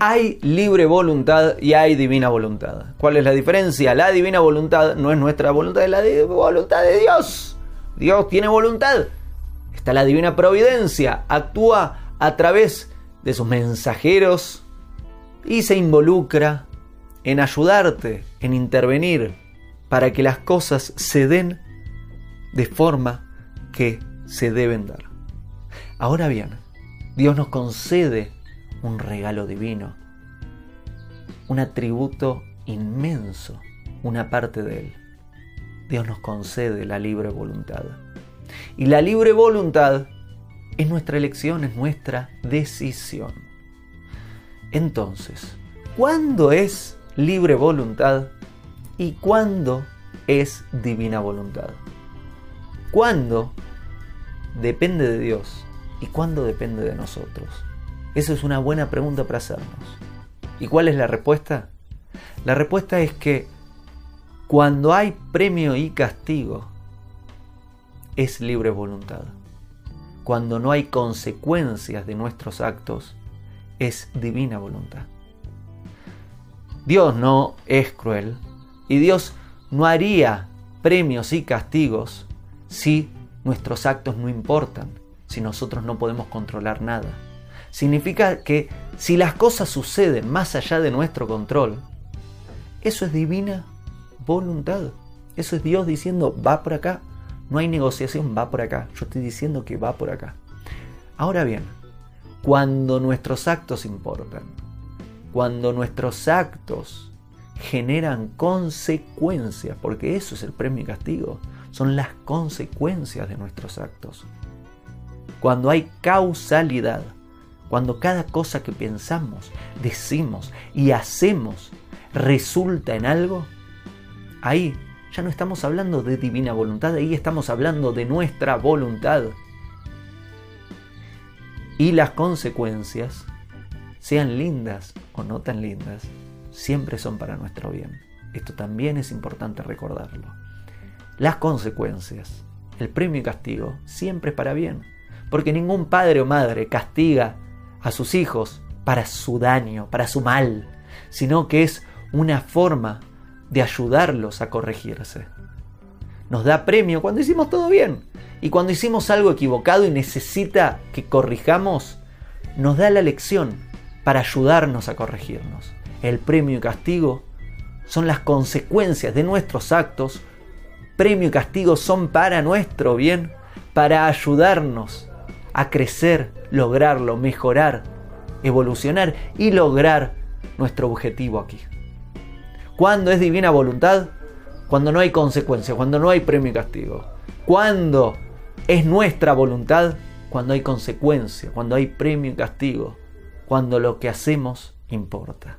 Hay libre voluntad y hay divina voluntad. ¿Cuál es la diferencia? La divina voluntad no es nuestra voluntad, es la voluntad de Dios. Dios tiene voluntad. Está la divina providencia, actúa a través de sus mensajeros y se involucra en ayudarte, en intervenir, para que las cosas se den de forma que se deben dar. Ahora bien, Dios nos concede un regalo divino, un atributo inmenso, una parte de Él. Dios nos concede la libre voluntad. Y la libre voluntad es nuestra elección, es nuestra decisión. Entonces, ¿cuándo es libre voluntad y cuándo es divina voluntad? ¿Cuándo depende de Dios y cuándo depende de nosotros? Esa es una buena pregunta para hacernos. ¿Y cuál es la respuesta? La respuesta es que cuando hay premio y castigo, es libre voluntad. Cuando no hay consecuencias de nuestros actos, es divina voluntad. Dios no es cruel y Dios no haría premios y castigos si nuestros actos no importan, si nosotros no podemos controlar nada. Significa que si las cosas suceden más allá de nuestro control, eso es divina voluntad. Eso es Dios diciendo, va por acá, no hay negociación, va por acá. Yo estoy diciendo que va por acá. Ahora bien, cuando nuestros actos importan, cuando nuestros actos generan consecuencias, porque eso es el premio y castigo, son las consecuencias de nuestros actos. Cuando hay causalidad, cuando cada cosa que pensamos, decimos y hacemos resulta en algo, ahí ya no estamos hablando de divina voluntad, ahí estamos hablando de nuestra voluntad. Y las consecuencias, sean lindas o no tan lindas, siempre son para nuestro bien. Esto también es importante recordarlo. Las consecuencias, el premio y castigo, siempre es para bien. Porque ningún padre o madre castiga a sus hijos para su daño, para su mal, sino que es una forma de ayudarlos a corregirse. Nos da premio cuando hicimos todo bien. Y cuando hicimos algo equivocado y necesita que corrijamos, nos da la lección para ayudarnos a corregirnos. El premio y castigo son las consecuencias de nuestros actos. Premio y castigo son para nuestro bien, para ayudarnos a crecer, lograrlo, mejorar, evolucionar y lograr nuestro objetivo aquí. ¿Cuándo es divina voluntad? Cuando no hay consecuencia, cuando no hay premio y castigo. ¿Cuándo es nuestra voluntad? Cuando hay consecuencia, cuando hay premio y castigo, cuando lo que hacemos importa.